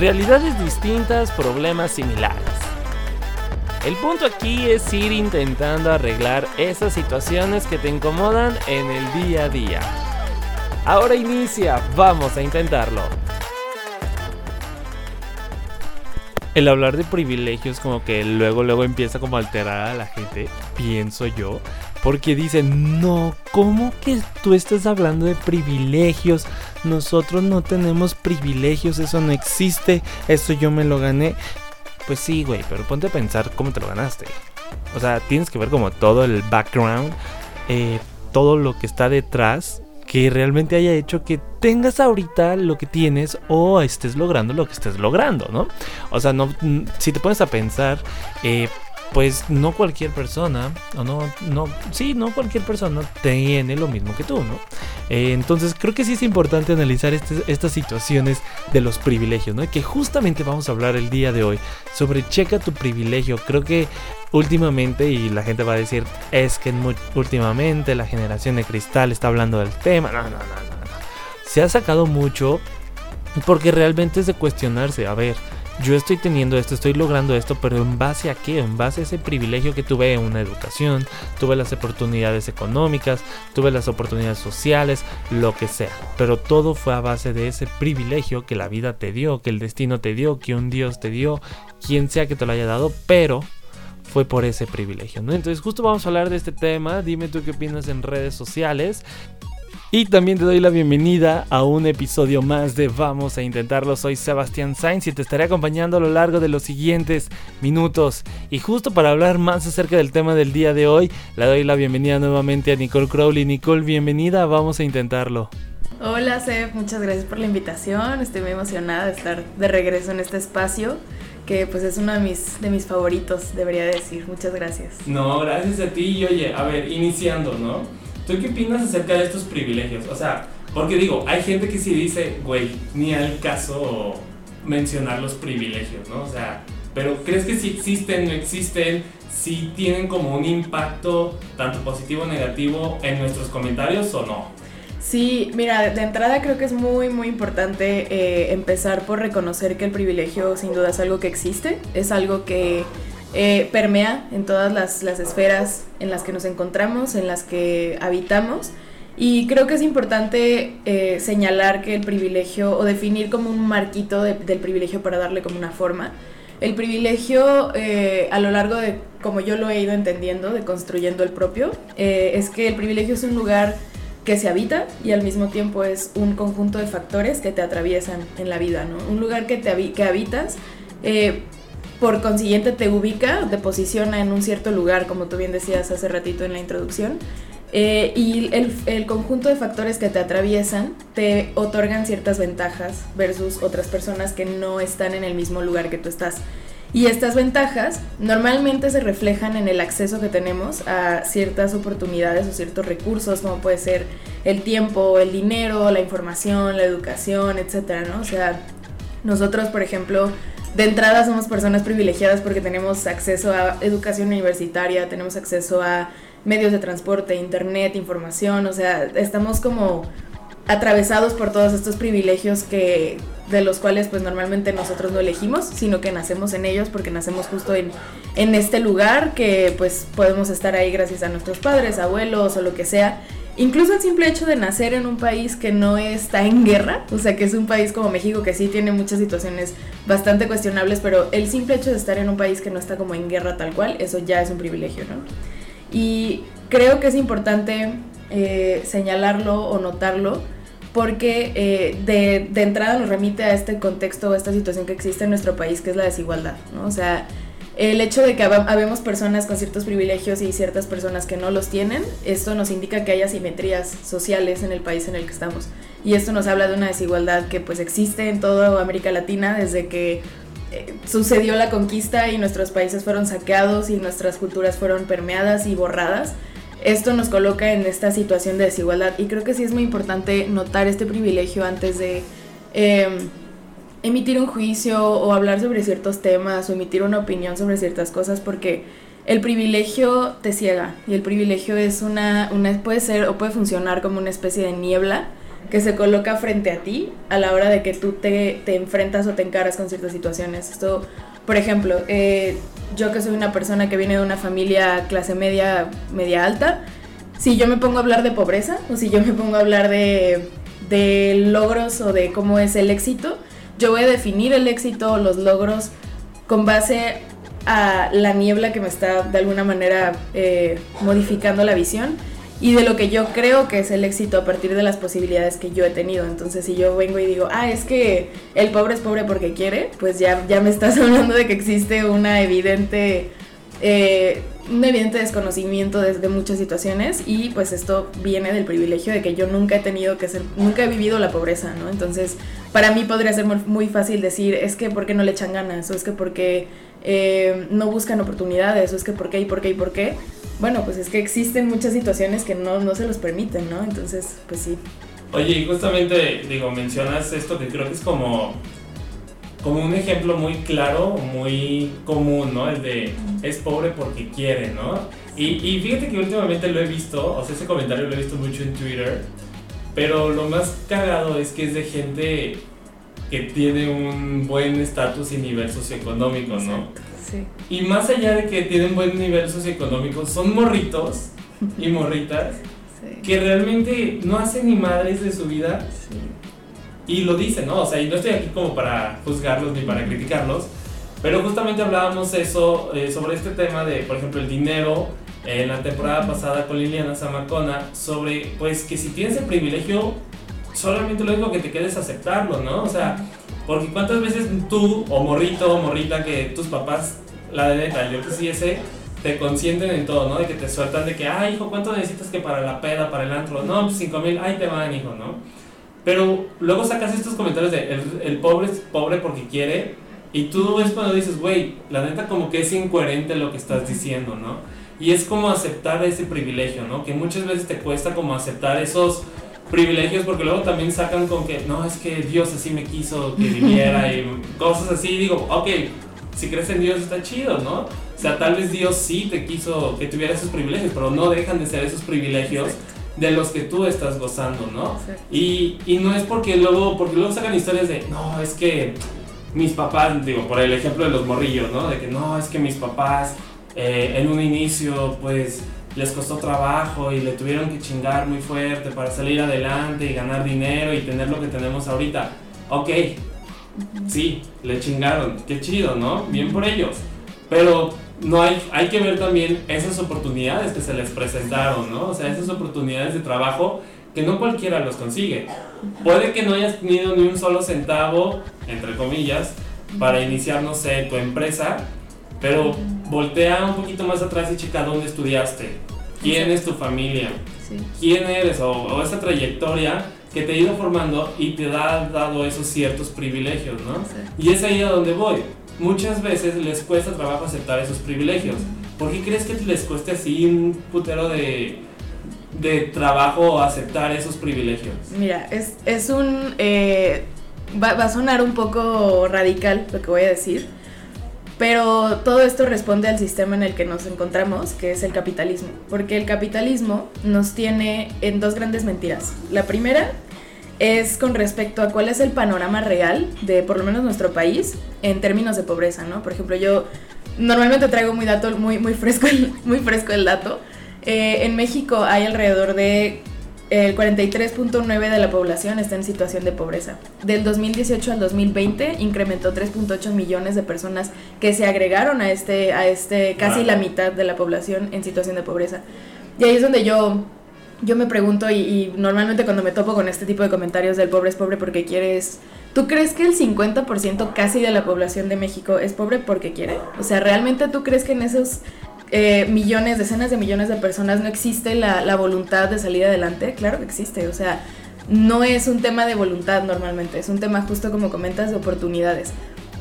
realidades distintas, problemas similares. El punto aquí es ir intentando arreglar esas situaciones que te incomodan en el día a día. Ahora inicia, vamos a intentarlo. El hablar de privilegios como que luego luego empieza como a alterar a la gente, pienso yo, porque dicen, "No, ¿cómo que tú estás hablando de privilegios? Nosotros no tenemos privilegios, eso no existe, eso yo me lo gané." Pues sí, güey, pero ponte a pensar cómo te lo ganaste. O sea, tienes que ver como todo el background, eh, todo lo que está detrás que realmente haya hecho que tengas ahorita lo que tienes o estés logrando lo que estés logrando, ¿no? O sea, no, si te pones a pensar, eh, pues no cualquier persona, o no, no, sí, no cualquier persona tiene lo mismo que tú, ¿no? Eh, entonces creo que sí es importante analizar este, estas situaciones de los privilegios, ¿no? Y que justamente vamos a hablar el día de hoy sobre checa tu privilegio. Creo que últimamente, y la gente va a decir, es que últimamente la generación de cristal está hablando del tema. No, no, no, no, no. Se ha sacado mucho porque realmente es de cuestionarse, a ver yo estoy teniendo esto, estoy logrando esto, pero en base a qué? En base a ese privilegio que tuve en una educación, tuve las oportunidades económicas, tuve las oportunidades sociales, lo que sea. Pero todo fue a base de ese privilegio que la vida te dio, que el destino te dio, que un Dios te dio, quien sea que te lo haya dado, pero fue por ese privilegio, ¿no? Entonces justo vamos a hablar de este tema, dime tú qué opinas en redes sociales. Y también te doy la bienvenida a un episodio más de Vamos a Intentarlo. Soy Sebastián Sainz y te estaré acompañando a lo largo de los siguientes minutos. Y justo para hablar más acerca del tema del día de hoy, le doy la bienvenida nuevamente a Nicole Crowley. Nicole, bienvenida, vamos a intentarlo. Hola Seb, muchas gracias por la invitación. Estoy muy emocionada de estar de regreso en este espacio que pues es uno de mis, de mis favoritos, debería decir. Muchas gracias. No, gracias a ti y oye, a ver, iniciando, ¿no? ¿Tú qué opinas acerca de estos privilegios? O sea, porque digo, hay gente que sí dice, güey, ni al caso mencionar los privilegios, ¿no? O sea, pero ¿crees que si existen, no existen? Si tienen como un impacto tanto positivo o negativo en nuestros comentarios o no? Sí, mira, de entrada creo que es muy, muy importante eh, empezar por reconocer que el privilegio sin duda es algo que existe, es algo que eh, permea en todas las, esferas en las que nos encontramos, en las que habitamos. Y creo que es importante eh, señalar que el privilegio, o definir como un marquito del privilegio para darle como una forma, el privilegio eh, a lo largo de, como yo lo he ido entendiendo, de construyendo el propio, es que el privilegio es un lugar que se habita y al mismo tiempo es un conjunto de factores que te atraviesan en la vida, ¿no? Un lugar que, te que habitas por consiguiente te ubica, te posiciona en un cierto lugar, como tú bien decías hace ratito en la introducción. Eh, y el, conjunto de factores que te atraviesan te otorgan ciertas ventajas versus otras personas que no están en el mismo lugar que tú estás. Y estas ventajas normalmente se reflejan en el acceso que tenemos a ciertas oportunidades o ciertos recursos, como puede ser el tiempo, el dinero, la información, la educación, etcétera, ¿no? O sea, nosotros, por ejemplo, de entrada somos personas privilegiadas porque tenemos acceso a educación universitaria, tenemos acceso a medios de transporte, internet, información, o sea, estamos como atravesados por todos estos privilegios que de los cuales pues normalmente nosotros no elegimos, sino que nacemos en ellos porque nacemos justo en, en este lugar que pues podemos estar ahí gracias a nuestros padres, abuelos o lo que sea Incluso el simple hecho de nacer en un país que no está en guerra, o sea, que es un país como México que sí tiene muchas situaciones bastante cuestionables, pero el simple hecho de estar en un país que no está como en guerra tal cual, eso ya es un privilegio, ¿no? Y creo que es importante eh, señalarlo o notarlo porque eh, de, entrada nos remite a este contexto, a esta situación que existe en nuestro país, que es la desigualdad, ¿no? O sea, el hecho de que habemos personas con ciertos privilegios y ciertas personas que no los tienen, esto nos indica que hay asimetrías sociales en el país en el que estamos. Y esto nos habla de una desigualdad que pues existe en toda América Latina desde que eh, sucedió la conquista y nuestros países fueron saqueados y nuestras culturas fueron permeadas y borradas. Esto nos coloca en esta situación de desigualdad y creo que sí es muy importante notar este privilegio antes de... Em, emitir un juicio o hablar sobre ciertos temas o emitir una opinión sobre ciertas cosas porque el privilegio te ciega y el privilegio es una, una puede ser o puede funcionar como una especie de niebla que se coloca frente a ti a la hora de que tú te, te enfrentas o te encaras con ciertas situaciones. Esto, por ejemplo, eh, yo que soy una persona que viene de una familia clase media, media alta, si yo me pongo a hablar de pobreza o si yo me pongo a hablar de, de logros o de cómo es el éxito, yo voy a definir el éxito los logros con base a la niebla que me está de alguna manera eh, modificando la visión y de lo que yo creo que es el éxito a partir de las posibilidades que yo he tenido. Entonces, si yo vengo y digo, ah, es que el pobre es pobre porque quiere, pues ya, ya me estás hablando de que existe una evidente, eh, un evidente desconocimiento de, muchas situaciones y pues esto viene del privilegio de que yo nunca he tenido que ser, nunca he vivido la pobreza, ¿no? Entonces, para mí podría ser muy fácil decir, es que ¿por qué no le echan ganas? O es que porque eh, no buscan oportunidades, o es que ¿por qué y por qué y por qué? bueno, pues es que existen muchas situaciones que no, no se los permiten, ¿no? Entonces, pues sí. Oye, y justamente, digo, mencionas esto que creo que es como, como un ejemplo muy claro, muy común, ¿no? El de es pobre porque quiere, ¿no? Y, y fíjate que últimamente lo he visto, o sea, ese comentario lo he visto mucho en Twitter, pero lo más cagado es que es de gente que tiene un buen estatus y nivel socioeconómico, ¿no? Y más allá de que tienen buen nivel socioeconómico, son morritos y morritas que realmente no hacen ni madres de su vida. Y lo dicen, ¿no? O sea, y no estoy aquí como para juzgarlos ni para criticarlos, pero justamente hablábamos eso eh, sobre este tema de, por ejemplo, el dinero en la temporada pasada con Liliana Zamacona, sobre pues que si tienes el privilegio, solamente lo único que te queda es aceptarlo, ¿no? O sea, porque cuántas veces tú, o morrito, o morrita, que tus papás, la de neta, yo que sí ese, te consienten en todo, ¿no? De que te sueltan de que, ay, hijo, ¿cuánto necesitas que para la peda, para el antro? No, pues 5 mil, ay, te van, hijo, ¿no? Pero luego sacas estos comentarios de, el, el pobre es pobre porque quiere, y tú ves cuando dices, güey, la neta como que es incoherente lo que estás diciendo, ¿no? Y es como aceptar ese privilegio, ¿no? Que muchas veces te cuesta como aceptar esos privilegios porque luego también sacan con que no es que Dios así me quiso que viviera y cosas así digo ok si crees en Dios está chido no o sea tal vez Dios sí te quiso que tuviera esos privilegios pero no dejan de ser esos privilegios de los que tú estás gozando no y, y no es porque luego porque luego sacan historias de no es que mis papás digo por el ejemplo de los morrillos no de que no es que mis papás eh, en un inicio pues les costó trabajo y le tuvieron que chingar muy fuerte para salir adelante y ganar dinero y tener lo que tenemos ahorita. Ok, sí, le chingaron, qué chido, ¿no? Bien por ellos. Pero no hay, hay que ver también esas oportunidades que se les presentaron, ¿no? O sea, esas oportunidades de trabajo que no cualquiera los consigue. Puede que no hayas tenido ni un solo centavo, entre comillas, para iniciar, no sé, tu empresa, pero voltea un poquito más atrás y checa dónde estudiaste, quién es tu familia, quién eres o, esa trayectoria que te ha ido formando y te ha dado esos ciertos privilegios, ¿no? Y es ahí a donde voy. Muchas veces les cuesta trabajo aceptar esos privilegios. ¿Por qué crees que les cueste así un putero de, de trabajo aceptar esos privilegios? Mira, es, es un... Eh, va, va a sonar un poco radical lo que voy a decir pero todo esto responde al sistema en el que nos encontramos, que es el capitalismo. Porque el capitalismo nos tiene en dos grandes mentiras. La primera es con respecto a cuál es el panorama real de por lo menos nuestro país en términos de pobreza, ¿no? Por ejemplo, yo normalmente traigo muy dato, muy, muy fresco, muy fresco el dato. Eh, en México hay alrededor de el 43.9 de la población está en situación de pobreza. Del 2018 al 2020 incrementó 3.8 millones de personas que se agregaron a este, a este casi la mitad de la población en situación de pobreza. Y ahí es donde yo, yo me pregunto y, normalmente cuando me topo con este tipo de comentarios del pobre es pobre porque quieres... ¿Tú crees que el 50% casi de la población de México es pobre porque quiere? O sea, ¿realmente tú crees que en esos eh, millones, decenas de millones de personas no existe la, voluntad de salir adelante, claro que existe, o sea, no es un tema de voluntad normalmente, es un tema justo como comentas de oportunidades.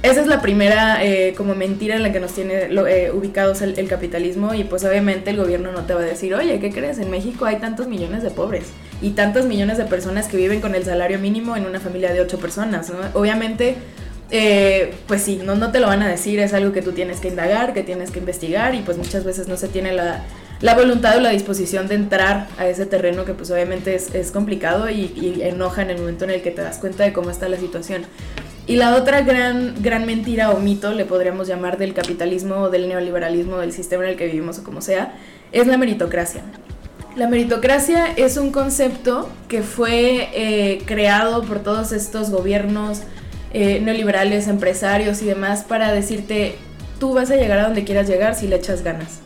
Esa es la primera eh, como mentira en la que nos tiene eh, ubicados el, capitalismo y pues obviamente el gobierno no te va a decir, oye, ¿qué crees? En México hay tantos millones de pobres y tantos millones de personas que viven con el salario mínimo en una familia de ocho personas. Obviamente eh, pues sí, no, no te lo van a decir, es algo que tú tienes que indagar, que tienes que investigar y pues muchas veces no se tiene la, la voluntad o la disposición de entrar a ese terreno que pues obviamente es, complicado y, enoja en el momento en el que te das cuenta de cómo está la situación. Y la otra gran, gran mentira o mito, le podríamos llamar del capitalismo o del neoliberalismo, del sistema en el que vivimos o como sea, es la meritocracia. La meritocracia es un concepto que fue eh, creado por todos estos gobiernos eh, neoliberales, empresarios y demás para decirte, tú vas a llegar a donde quieras llegar si le echas ganas.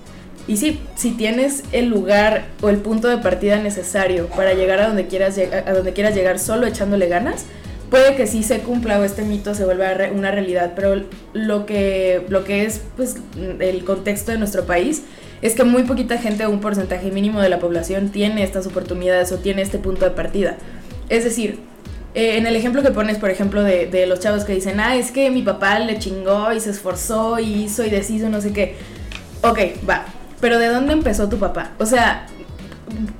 Y sí, si tienes el lugar o el punto de partida necesario para llegar a donde quieras, a donde quieras llegar solo echándole ganas, puede que sí se cumpla o este mito se vuelva una realidad, pero lo que, lo que es pues, el contexto de nuestro país es que muy poquita gente, un porcentaje mínimo de la población, tiene estas oportunidades o tiene este punto de partida. Es decir, eh, en el ejemplo que pones, por ejemplo, de, de, los chavos que dicen, ah, es que mi papá le chingó y se esforzó y hizo y deshizo, no sé qué. Ok, va, pero ¿de dónde empezó tu papá? O sea,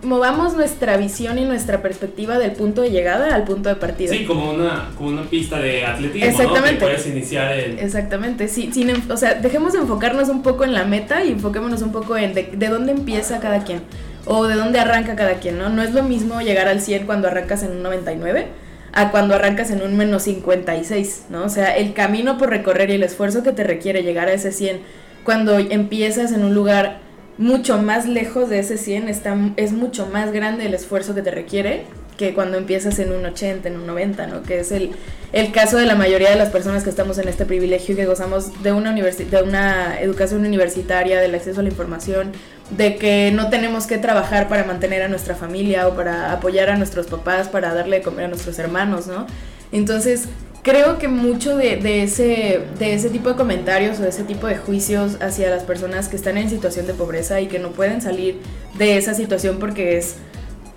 movamos nuestra visión y nuestra perspectiva del punto de llegada al punto de partida. Sí, como una, como una pista de atletismo, Exactamente. ¿no? Que puedes iniciar el... Exactamente, sí, sin, o sea, dejemos de enfocarnos un poco en la meta y enfoquémonos un poco en de, de, dónde empieza cada quien o de dónde arranca cada quien, ¿no? No es lo mismo llegar al 100 cuando arrancas en un 99 a cuando arrancas en un menos 56, ¿no? O sea, el camino por recorrer y el esfuerzo que te requiere llegar a ese 100 cuando empiezas en un lugar mucho más lejos de ese 100, está, es mucho más grande el esfuerzo que te requiere que cuando empiezas en un 80, en un 90, ¿no? Que es el, el caso de la mayoría de las personas que estamos en este privilegio, que gozamos de una, de una educación universitaria, del acceso a la información, de que no tenemos que trabajar para mantener a nuestra familia o para apoyar a nuestros papás, para darle de comer a nuestros hermanos, ¿no? Entonces, creo que mucho de, de, ese, de ese tipo de comentarios o de ese tipo de juicios hacia las personas que están en situación de pobreza y que no pueden salir de esa situación porque es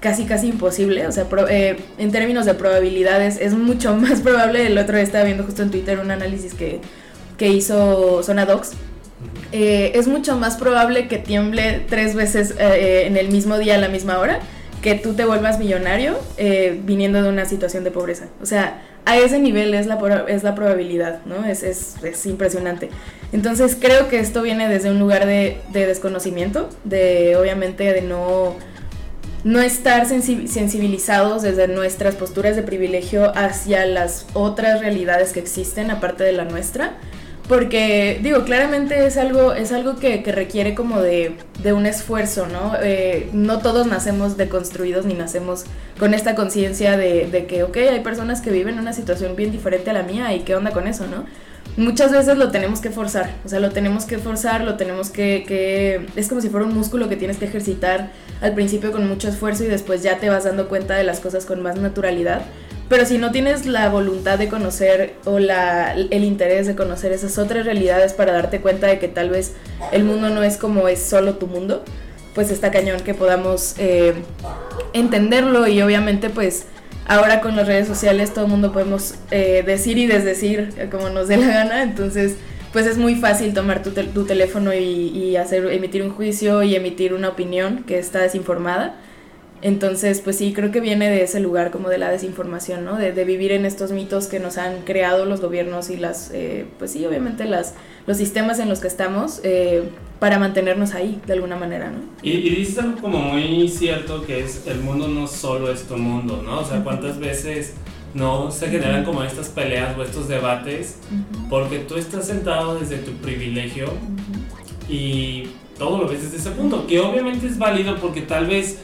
casi casi imposible, o sea, eh, en términos de probabilidades es mucho más probable, el otro día estaba viendo justo en Twitter un análisis que, que hizo Sonadox, eh, es mucho más probable que tiemble tres veces eh, en el mismo día a la misma hora que tú te vuelvas millonario viniendo de una situación de pobreza. O sea, a ese nivel es la, es la probabilidad, ¿no? Es, es, es, impresionante. Entonces creo que esto viene desde un lugar de, de desconocimiento, de obviamente de no, no estar sensibilizados desde nuestras posturas de privilegio hacia las otras realidades que existen aparte de la nuestra porque, digo, claramente es algo, es algo que, requiere como de, un esfuerzo, ¿no? Eh, no todos nacemos deconstruidos ni nacemos con esta conciencia de, de, que, ok, hay personas que viven una situación bien diferente a la mía y qué onda con eso, ¿no? Muchas veces lo tenemos que forzar, o sea, lo tenemos que forzar, lo tenemos que, que... Es como si fuera un músculo que tienes que ejercitar al principio con mucho esfuerzo y después ya te vas dando cuenta de las cosas con más naturalidad pero si no tienes la voluntad de conocer o la, el interés de conocer esas otras realidades para darte cuenta de que tal vez el mundo no es como es solo tu mundo, pues está cañón que podamos eh, entenderlo y obviamente pues ahora con las redes sociales todo el mundo podemos eh, decir y desdecir como nos dé la gana, entonces pues es muy fácil tomar tu, tu teléfono y, y, hacer, emitir un juicio y emitir una opinión que está desinformada. Entonces, pues sí, creo que viene de ese lugar como de la desinformación, ¿no? De, vivir en estos mitos que nos han creado los gobiernos y las, eh, pues sí, obviamente las, los sistemas en los que estamos eh, para mantenernos ahí de alguna manera, ¿no? Y, y, dices algo como muy cierto que es el mundo no solo es tu mundo, ¿no? O sea, cuántas veces no se generan como estas peleas o estos debates porque tú estás sentado desde tu privilegio y todo lo ves desde ese punto, que obviamente es válido porque tal vez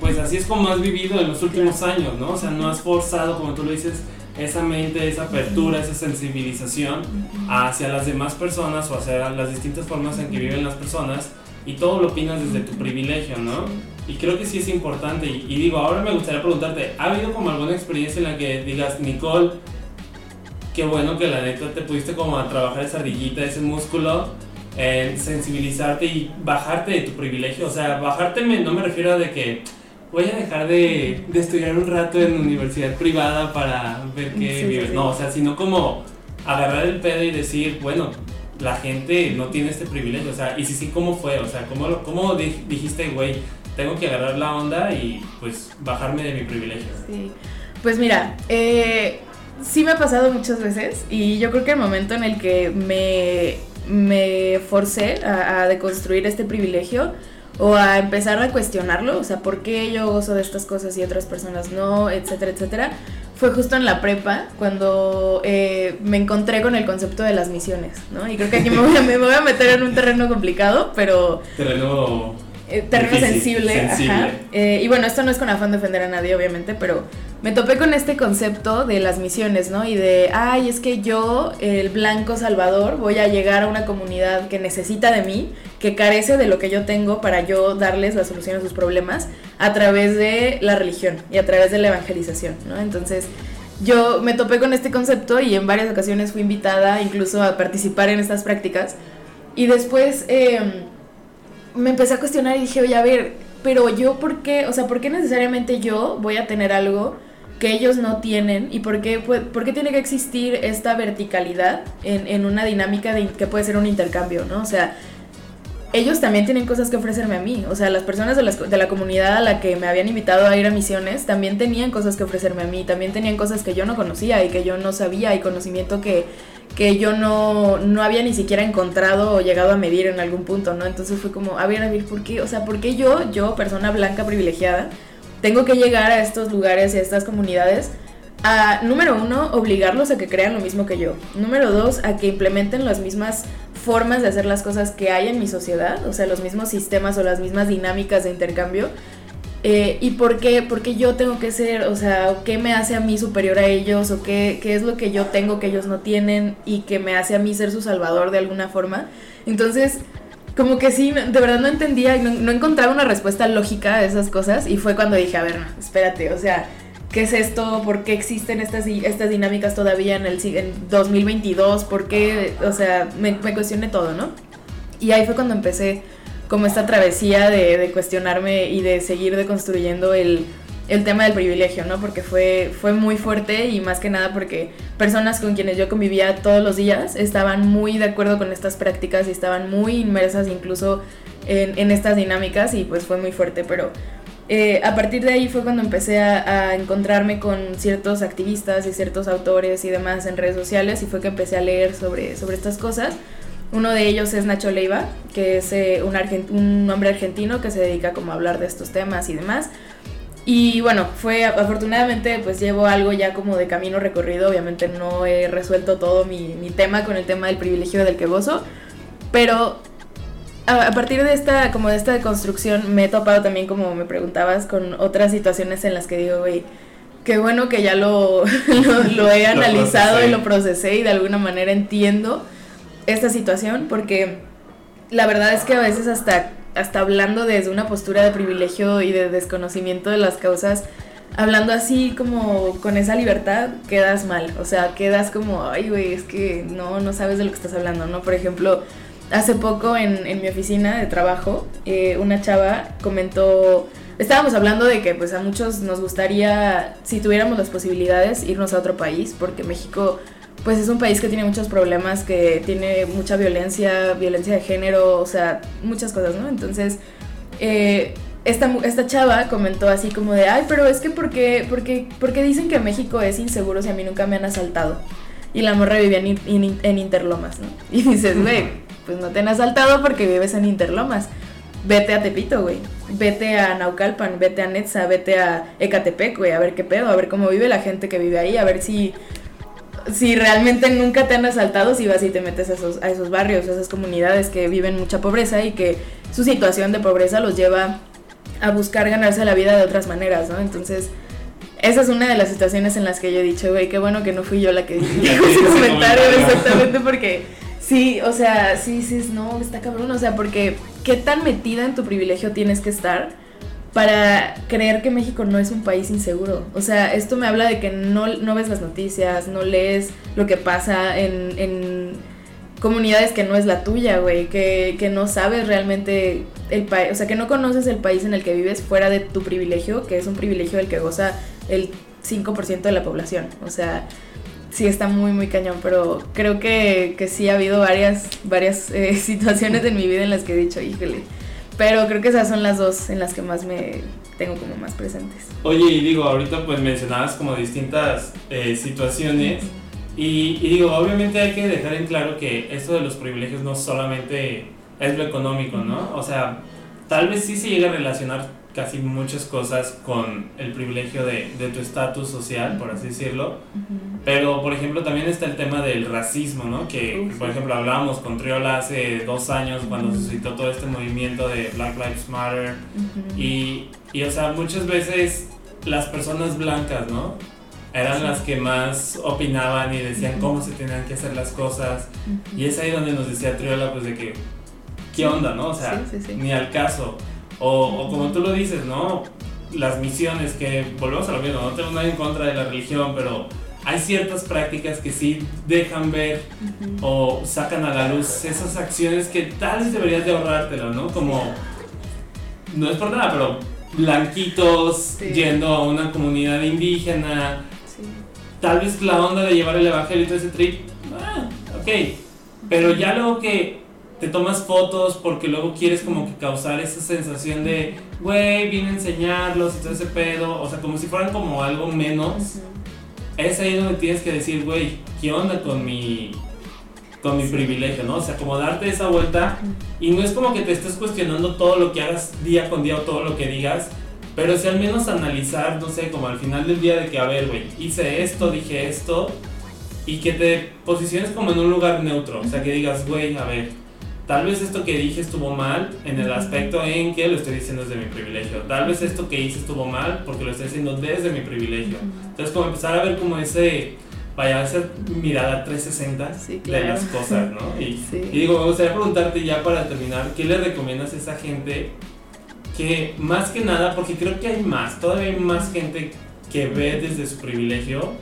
pues así es como has vivido en los últimos años, ¿no? O sea, no has forzado, como tú lo dices, esa mente, esa apertura, esa sensibilización hacia las demás personas o hacia las distintas formas en que viven las personas y todo lo opinas desde tu privilegio, ¿no? Y creo que sí es importante. Y, digo, ahora me gustaría preguntarte, ¿ha habido como alguna experiencia en la que digas, Nicole, qué bueno que la neta te pudiste como a trabajar esa ardillita, ese músculo? en sensibilizarte y bajarte de tu privilegio. O sea, bajarte no me refiero a de que voy a dejar de, de, estudiar un rato en universidad privada para ver qué vive. No, o sea, sino como agarrar el pedo y decir, bueno, la gente no tiene este privilegio. O sea, y si sí, ¿cómo fue? O sea, ¿cómo, cómo dijiste, güey, tengo que agarrar la onda y pues bajarme de mi privilegio? Sí. Pues mira, eh, sí me ha pasado muchas veces y yo creo que el momento en el que me, me forcé a, a deconstruir este privilegio o a empezar a cuestionarlo, o sea, ¿por qué yo gozo de estas cosas y otras personas no, etcétera, etcétera? Fue justo en la prepa cuando eh, me encontré con el concepto de las misiones, ¿no? Y creo que aquí me voy a, me voy a meter en un terreno complicado, pero... Terreno... Eh, terreno sensible, Ajá. Eh, y bueno, esto no es con afán de ofender a nadie, obviamente, pero me topé con este concepto de las misiones, ¿no? Y de, ay, es que yo, el blanco salvador, voy a llegar a una comunidad que necesita de mí, que carece de lo que yo tengo para yo darles la solución a sus problemas a través de la religión y a través de la evangelización, ¿no? Entonces, yo me topé con este concepto y en varias ocasiones fui invitada incluso a participar en estas prácticas. Y después em, me empecé a cuestionar y dije, oye, a ver, pero yo, ¿por qué? O sea, ¿por qué necesariamente yo voy a tener algo? que ellos no tienen y por qué, por qué tiene que existir esta verticalidad en, en una dinámica de, que puede ser un intercambio, ¿no? O sea, ellos también tienen cosas que ofrecerme a mí. O sea, las personas de, de, la comunidad a la que me habían invitado a ir a misiones también tenían cosas que ofrecerme a mí, también tenían cosas que yo no conocía y que yo no sabía y conocimiento que, que yo no, no había ni siquiera encontrado o llegado a medir en algún punto, ¿no? Entonces fue como, a ver, a ver, ¿por qué? O sea, ¿por qué yo, yo, persona blanca privilegiada, tengo que llegar a estos lugares y a estas comunidades a, número uno, obligarlos a que crean lo mismo que yo. Número dos, a que implementen las mismas formas de hacer las cosas que hay en mi sociedad, o sea, los mismos sistemas o las mismas dinámicas de intercambio. Eh, ¿Y por qué? Porque yo tengo que ser, o sea, ¿qué me hace a mí superior a ellos? ¿O qué, qué es lo que yo tengo que ellos no tienen y que me hace a mí ser su salvador de alguna forma? Entonces, como que sí, de verdad no entendía, no, no encontraba una respuesta lógica a esas cosas y fue cuando dije, a ver, no, espérate, o sea, ¿qué es esto? ¿Por qué existen estas, estas dinámicas todavía en el en 2022? ¿Por qué? O sea, me, me, cuestioné todo, ¿no? Y ahí fue cuando empecé como esta travesía de, cuestionarme y de seguir deconstruyendo el, el tema del privilegio, ¿no? Porque fue, fue muy fuerte y más que nada porque personas con quienes yo convivía todos los días estaban muy de acuerdo con estas prácticas y estaban muy inmersas incluso en, en estas dinámicas y pues fue muy fuerte, pero eh, a partir de ahí fue cuando empecé a, a, encontrarme con ciertos activistas y ciertos autores y demás en redes sociales y fue que empecé a leer sobre, sobre estas cosas. Uno de ellos es Nacho Leiva, que es eh, un, un hombre argentino que se dedica como a hablar de estos temas y demás. Y bueno, fue afortunadamente pues llevo algo ya como de camino recorrido, obviamente no he resuelto todo mi, mi tema con el tema del privilegio del que gozo, pero a, a, partir de esta como de esta construcción me he topado también como me preguntabas con otras situaciones en las que digo, güey, qué bueno que ya lo, lo, lo he analizado lo y lo procesé y de alguna manera entiendo esta situación porque la verdad es que a veces hasta hasta hablando desde una postura de privilegio y de desconocimiento de las causas, hablando así como con esa libertad, quedas mal. O sea, quedas como, ay, güey, es que no, no sabes de lo que estás hablando, ¿no? Por ejemplo, hace poco en, en mi oficina de trabajo, eh, una chava comentó, estábamos hablando de que pues a muchos nos gustaría, si tuviéramos las posibilidades, irnos a otro país, porque México pues es un país que tiene muchos problemas, que tiene mucha violencia, violencia de género, o sea, muchas cosas, ¿no? Entonces, eh, esta, esta chava comentó así como de, ay, pero es que ¿por qué, por, qué, ¿por qué dicen que México es inseguro si a mí nunca me han asaltado? Y la morra vivía en, en, en Interlomas, ¿no? Y dices, güey, pues no te han asaltado porque vives en Interlomas. Vete a Tepito, güey. Vete a Naucalpan, vete a Netza, vete a Ecatepec, güey, a ver qué pedo, a ver cómo vive la gente que vive ahí, a ver si si realmente nunca te han asaltado, si vas y te metes a esos, a esos barrios, a esas comunidades que viven mucha pobreza y que su situación de pobreza los lleva a buscar ganarse la vida de otras maneras, ¿no? Entonces, esa es una de las situaciones en las que yo he dicho, güey, qué bueno que no fui yo la que dije ese comentario, exactamente, porque sí, o sea, sí, sí, no, está cabrón, o sea, porque qué tan metida en tu privilegio tienes que estar para creer que México no es un país inseguro. O sea, esto me habla de que no, no ves las noticias, no lees lo que pasa en, en comunidades que no es la tuya, güey, que, que, no sabes realmente el país, o sea, que no conoces el país en el que vives fuera de tu privilegio, que es un privilegio del que goza el 5% de la población. O sea, sí está muy, muy cañón, pero creo que, que sí ha habido varias, varias eh, situaciones en mi vida en las que he dicho, híjole pero creo que esas son las dos en las que más me tengo como más presentes. Oye, y digo, ahorita pues mencionabas como distintas eh, situaciones. Y, y, digo, obviamente hay que dejar en claro que esto de los privilegios no solamente es lo económico, ¿no? O sea, tal vez sí se llega a relacionar casi muchas cosas con el privilegio de, de tu estatus social, por así decirlo. Pero, por ejemplo, también está el tema del racismo, ¿no? Que, por ejemplo, hablábamos con Triola hace dos años cuando suscitó todo este movimiento de Black Lives Matter. Ujú. Y, y, o sea, muchas veces las personas blancas, ¿no? Eran Sí. las que más opinaban y decían cómo se tenían que hacer las cosas. Y es ahí donde nos decía Triola, pues de que, ¿qué onda, no? O sea, sí, sí. ni al caso. O, o como tú lo dices, ¿no? Las misiones, que volvemos a lo mismo, no tengo nada en contra de la religión, pero hay ciertas prácticas que sí dejan ver o sacan a la luz esas acciones que tal vez deberías de ahorrártelo, ¿no? Como, no es por nada, pero blanquitos Sí. yendo a una comunidad indígena, Sí. tal vez la onda de llevar el evangelio y todo ese trip, ah, ok, pero ya luego que te tomas fotos porque luego quieres como que causar esa sensación de, güey, vine a enseñarlos y todo ese pedo, o sea, como si fueran como algo menos, Ujú. es ahí donde tienes que decir, güey, ¿qué onda con mi, con mi privilegio, no? O sea, como darte esa vuelta y no es como que te estés cuestionando todo lo que hagas día con día o todo lo que digas, pero sí al menos analizar, no sé, como al final del día de que, a ver, güey, hice esto, dije esto, y que te posiciones como en un lugar neutro, o sea, que digas, güey, a ver, tal vez esto que dije estuvo mal en el aspecto en que lo estoy diciendo desde mi privilegio, tal vez esto que hice estuvo mal porque lo estoy haciendo desde mi privilegio. Entonces, como empezar a ver como ese, vaya, esa mirada 360 Sí, de claro. las cosas, ¿no? Y, Sí. y digo, me gustaría preguntarte ya para terminar, ¿qué le recomiendas a esa gente que más que nada, porque creo que hay más, todavía hay más gente que ve desde su privilegio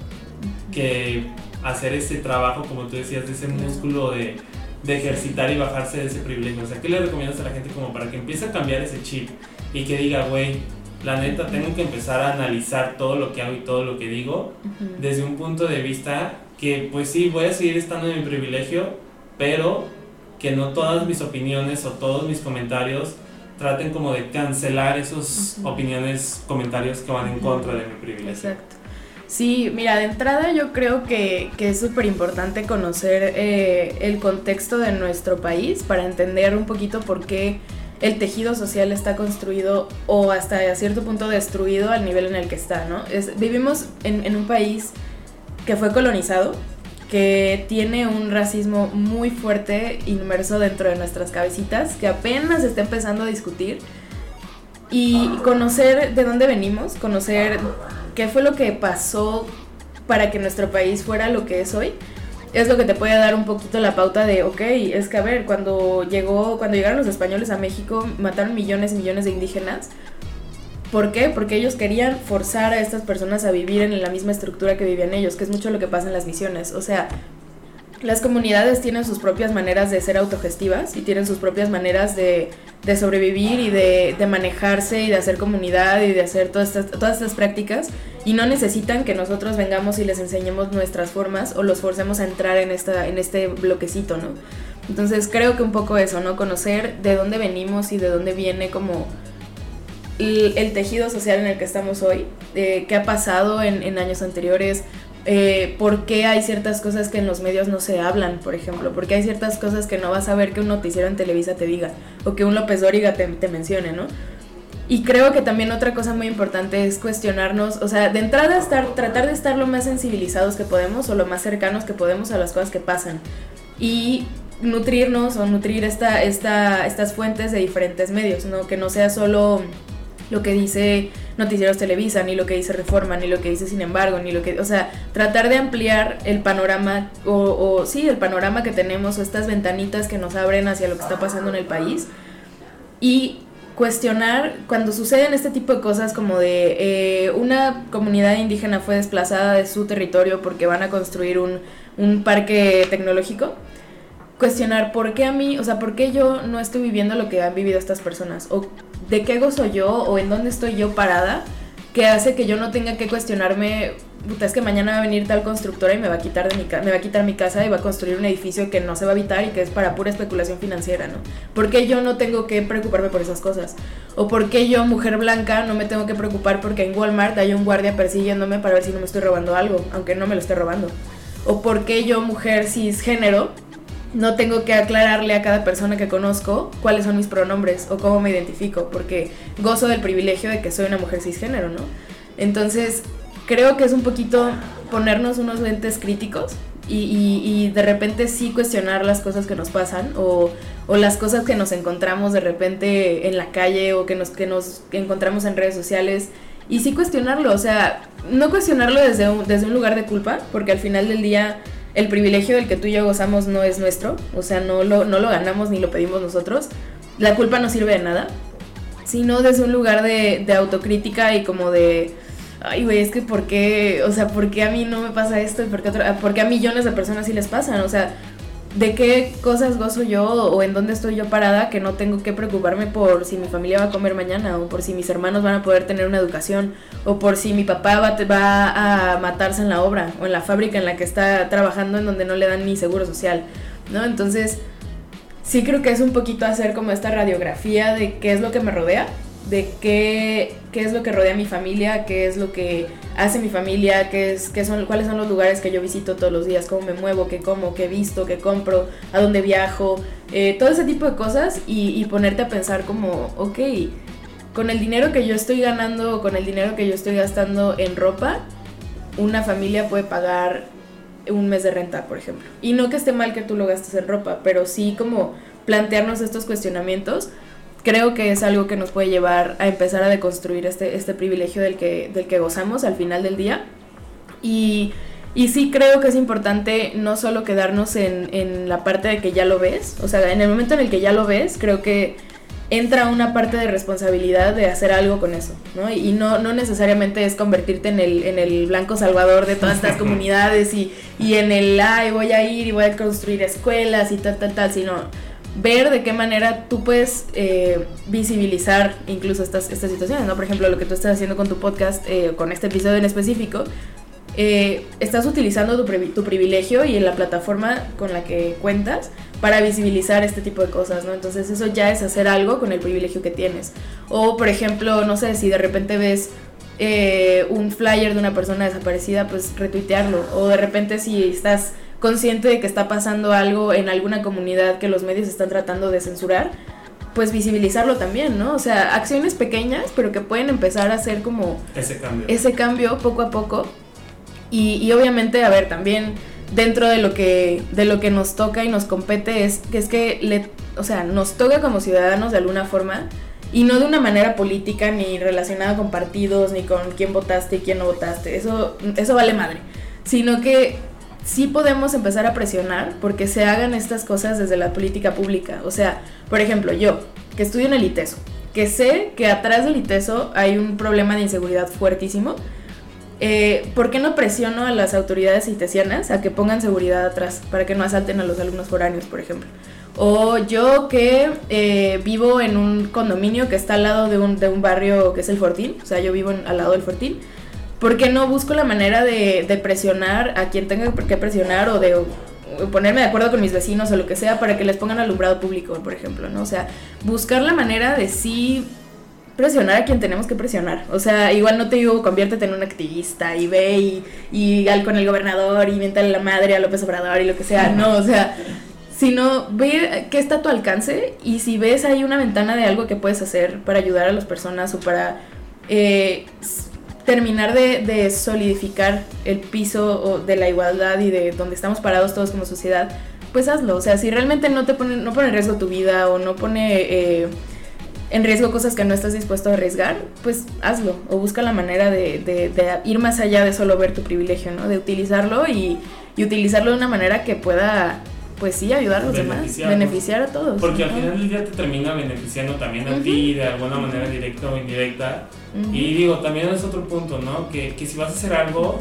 que hacer ese trabajo, como tú decías, de ese músculo de, de ejercitar y bajarse de ese privilegio? O sea, ¿qué le recomiendas a la gente como para que empiece a cambiar ese chip y que diga, güey, la neta, tengo que empezar a analizar todo lo que hago y todo lo que digo desde un punto de vista que pues sí, voy a seguir estando en mi privilegio, pero que no todas mis opiniones o todos mis comentarios traten como de cancelar esos Ujú. opiniones, comentarios que van en contra de mi privilegio. Exacto. Sí, mira, de entrada yo creo que, que es súper importante conocer eh, el contexto de nuestro país para entender un poquito por qué el tejido social está construido o hasta cierto punto destruido al nivel en el que está, ¿no? Vivimos en, un país que fue colonizado, que tiene un racismo muy fuerte inmerso dentro de nuestras cabecitas, que apenas está empezando a discutir. Y conocer de dónde venimos, conocer qué fue lo que pasó para que nuestro país fuera lo que es hoy, es lo que te puede dar un poquito la pauta de, ok, es que a ver, cuando llegó, cuando llegaron los españoles a México, mataron millones y millones de indígenas. ¿Por qué? Porque ellos querían forzar a estas personas a vivir en la misma estructura que vivían ellos, que es mucho lo que pasa en las misiones. O sea, las comunidades tienen sus propias maneras de ser autogestivas y tienen sus propias maneras de, de sobrevivir y de, de manejarse y de hacer comunidad y de hacer todas estas, todas estas prácticas y no necesitan que nosotros vengamos y les enseñemos nuestras formas o los forcemos a entrar en, esta, en este bloquecito, ¿no? Entonces creo que un poco eso, ¿no? Conocer de dónde venimos y de dónde viene como el, el tejido social en el que estamos hoy, eh, qué ha pasado en, en años anteriores, eh, por qué hay ciertas cosas que en los medios no se hablan, por ejemplo, porque hay ciertas cosas que no vas a ver que un noticiero en Televisa te diga o que un López Dóriga te, te mencione, ¿no? Y creo que también otra cosa muy importante es cuestionarnos, o sea, de entrada estar, tratar de estar lo más sensibilizados que podemos o lo más cercanos que podemos a las cosas que pasan y nutrirnos o nutrir esta, esta, estas fuentes de diferentes medios, ¿no? Que no sea solo lo que dice Noticieros Televisa, ni lo que dice Reforma, ni lo que dice Sin embargo, ni lo que, o sea, tratar de ampliar el panorama o, o sí, el panorama que tenemos o estas ventanitas que nos abren hacia lo que está pasando en el país y cuestionar cuando suceden este tipo de cosas como de eh, una comunidad indígena fue desplazada de su territorio porque van a construir un, un parque tecnológico cuestionar por qué a mí, o sea, por qué yo no estoy viviendo lo que han vivido estas personas, o de qué gozo yo, o en dónde estoy yo parada, que hace que yo no tenga que cuestionarme, puta, es que mañana va a venir tal constructora y me va a quitar de mi me va a quitar mi casa y va a construir un edificio que no se va a habitar y que es para pura especulación financiera, ¿no? ¿Por qué yo no tengo que preocuparme por esas cosas? O por qué yo, mujer blanca, no me tengo que preocupar porque en Walmart hay un guardia persiguiéndome para ver si no me estoy robando algo, aunque no me lo esté robando. O por qué yo, mujer cisgénero, no tengo que aclararle a cada persona que conozco cuáles son mis pronombres o cómo me identifico, porque gozo del privilegio de que soy una mujer cisgénero, ¿no? Entonces, creo que es un poquito ponernos unos lentes críticos y, de repente sí cuestionar las cosas que nos pasan o, las cosas que nos encontramos de repente en la calle o que nos, que nos encontramos en redes sociales y sí cuestionarlo, o sea, no cuestionarlo desde desde un lugar de culpa, porque al final del día el privilegio del que tú y yo gozamos no es nuestro, o sea, no lo, no lo ganamos ni lo pedimos nosotros, la culpa no sirve de nada, sino desde un lugar de, de autocrítica y como de ay, güey, es que ¿por qué? O sea, ¿por qué a mí no me pasa esto? ¿Y por qué, a millones de personas sí les pasan? O sea, ¿de qué cosas gozo yo o en dónde estoy yo parada que no tengo que preocuparme por si mi familia va a comer mañana o por si mis hermanos van a poder tener una educación o por si mi papá va, va a matarse en la obra o en la fábrica en la que está trabajando en donde no le dan ni seguro social, ¿no? Entonces, sí creo que es un poquito hacer como esta radiografía de qué es lo que me rodea de qué, qué es lo que rodea a mi familia, qué es lo que hace mi familia, qué es, qué son, cuáles son los lugares que yo visito todos los días, cómo me muevo, qué como, qué visto, qué compro, a dónde viajo, eh, todo ese tipo de cosas y, y, ponerte a pensar como, ok, con el dinero que yo estoy ganando, con el dinero que yo estoy gastando en ropa, una familia puede pagar un mes de renta, por ejemplo. Y no que esté mal que tú lo gastes en ropa, pero sí como plantearnos estos cuestionamientos creo que es algo que nos puede llevar a empezar a deconstruir este, este privilegio del que, del que gozamos al final del día. Y, y sí creo que es importante no solo quedarnos en, en, la parte de que ya lo ves, o sea, en el momento en el que ya lo ves, creo que entra una parte de responsabilidad de hacer algo con eso, ¿no? Y no, no necesariamente es convertirte en el, en el blanco salvador de todas estas comunidades y, y en el, ay, voy a ir y voy a construir escuelas y tal, tal, tal, sino ver de qué manera tú puedes eh, visibilizar incluso estas, estas situaciones, ¿no? Por ejemplo, lo que tú estás haciendo con tu podcast, eh, con este episodio en específico, eh, estás utilizando tu, tu, privilegio y en la plataforma con la que cuentas para visibilizar este tipo de cosas, ¿no? Entonces eso ya es hacer algo con el privilegio que tienes. O, por ejemplo, no sé, si de repente ves un flyer de una persona desaparecida, pues retuitearlo. O de repente si estás consciente de que está pasando algo en alguna comunidad que los medios están tratando de censurar, pues visibilizarlo también, ¿no? O sea, acciones pequeñas, pero que pueden empezar a hacer como ese cambio, ese cambio poco a poco. Y, obviamente, a ver, también dentro de lo que de lo que nos toca y nos compete es que es que le, o sea, nos toca como ciudadanos de alguna forma y no de una manera política ni relacionada con partidos ni con quién votaste y quién no votaste. Eso eso vale madre, sino que sí podemos empezar a presionar porque se hagan estas cosas desde la política pública. O sea, por ejemplo, yo, que estudio en el ITESO, que sé que atrás del ITESO hay un problema de inseguridad fuertísimo, eh, ¿por qué no presiono a las autoridades itesianas a que pongan seguridad atrás para que no asalten a los alumnos foráneos, por ejemplo? O yo que eh, vivo en un condominio que está al lado de un, de un barrio que es el Fortín, o sea, yo vivo al lado del Fortín, ¿por qué no busco la manera de, presionar a quien tenga que presionar o de ponerme de acuerdo con mis vecinos o lo que sea para que les pongan alumbrado público, por ejemplo, ¿no? O sea, buscar la manera de sí presionar a quien tenemos que presionar. O sea, igual no te digo conviértete en un activista y ve y, y al con el gobernador y miéntale la madre a López Obrador y lo que sea. No, o sea, sino ve qué está a tu alcance y si ves ahí una ventana de algo que puedes hacer para ayudar a las personas o para eh, terminar de, solidificar el piso de la igualdad y de donde estamos parados todos como sociedad, pues hazlo. O sea, si realmente no te pone, no pone en riesgo tu vida o no pone eh, en riesgo cosas que no estás dispuesto a arriesgar, pues hazlo. O busca la manera de, ir más allá de solo ver tu privilegio, ¿no? De utilizarlo y, y utilizarlo de una manera que pueda pues sí, ayudar a los demás, beneficiar a todos. Porque al final del día te termina beneficiando también a ti de alguna manera directa o indirecta. Y digo, también es otro punto, ¿no? Que, que si vas a hacer algo,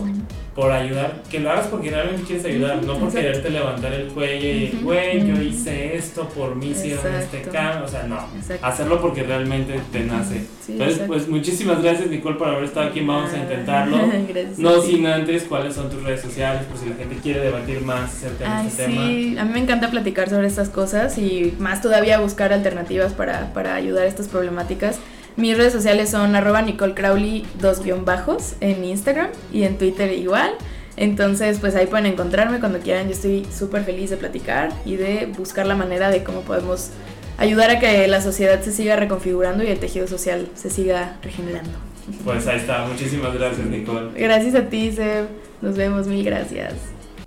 por ayudar, que lo hagas porque realmente quieres ayudar, no por quererte levantar el cuello y, güey, yo hice esto por mí, hicieron este cambio, o sea, no, hacerlo porque realmente te nace. Entonces, pues muchísimas gracias Nicole por haber estado aquí, vamos a intentarlo. no sin antes, cuáles son tus redes sociales, por si la gente quiere debatir más acerca de este tema. Sí, a mí me encanta platicar sobre estas cosas y más todavía buscar alternativas para, para ayudar a estas problemáticas. Mis redes sociales son arroba Nicole Crowley, dos guion bajos, en Instagram y en Twitter igual. Entonces, pues ahí pueden encontrarme cuando quieran. Yo estoy súper feliz de platicar y de buscar la manera de cómo podemos ayudar a que la sociedad se siga reconfigurando y el tejido social se siga regenerando. Pues ahí está. Muchísimas gracias, Nicole. Gracias a ti, Seb. Nos vemos. Mil gracias.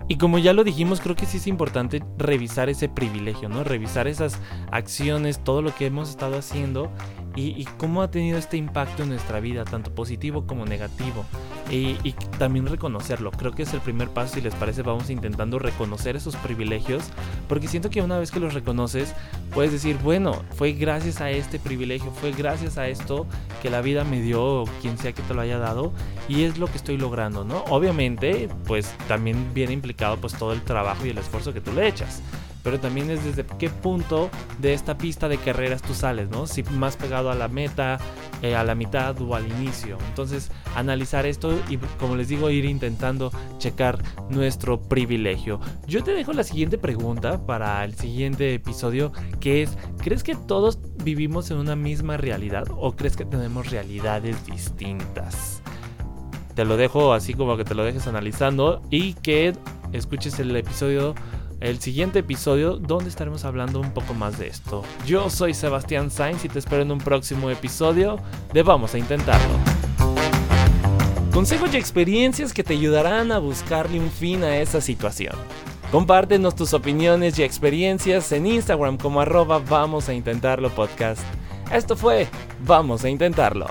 Y como ya lo dijimos, creo que sí es importante revisar ese privilegio, ¿no? Revisar esas acciones, todo lo que hemos estado haciendo y, cómo ha tenido este impacto en nuestra vida, tanto positivo como negativo. Y, también reconocerlo. Creo que es el primer paso. Si les parece, vamos intentando reconocer esos privilegios. Porque siento que una vez que los reconoces, puedes decir, bueno, fue gracias a este privilegio, fue gracias a esto que la vida me dio, quien sea que te lo haya dado. Y es lo que estoy logrando, ¿no? Obviamente, pues también viene implicado pues todo el trabajo y el esfuerzo que tú le echas pero también es desde qué punto de esta pista de carreras tú sales, ¿no? Si más pegado a la meta, eh, a la mitad o al inicio. Entonces, analizar esto y, como les digo, ir intentando checar nuestro privilegio. Yo te dejo la siguiente pregunta para el siguiente episodio, que es, ¿crees que todos vivimos en una misma realidad o crees que tenemos realidades distintas? Te lo dejo así como que te lo dejes analizando y que escuches el episodio el siguiente episodio donde estaremos hablando un poco más de esto. Yo soy Sebastián Sainz y te espero en un próximo episodio de Vamos a Intentarlo. Consejos y experiencias que te ayudarán a buscarle un fin a esa situación. Compártenos tus opiniones y experiencias en Instagram como arroba Vamos a Intentarlo Podcast. Esto fue Vamos a Intentarlo.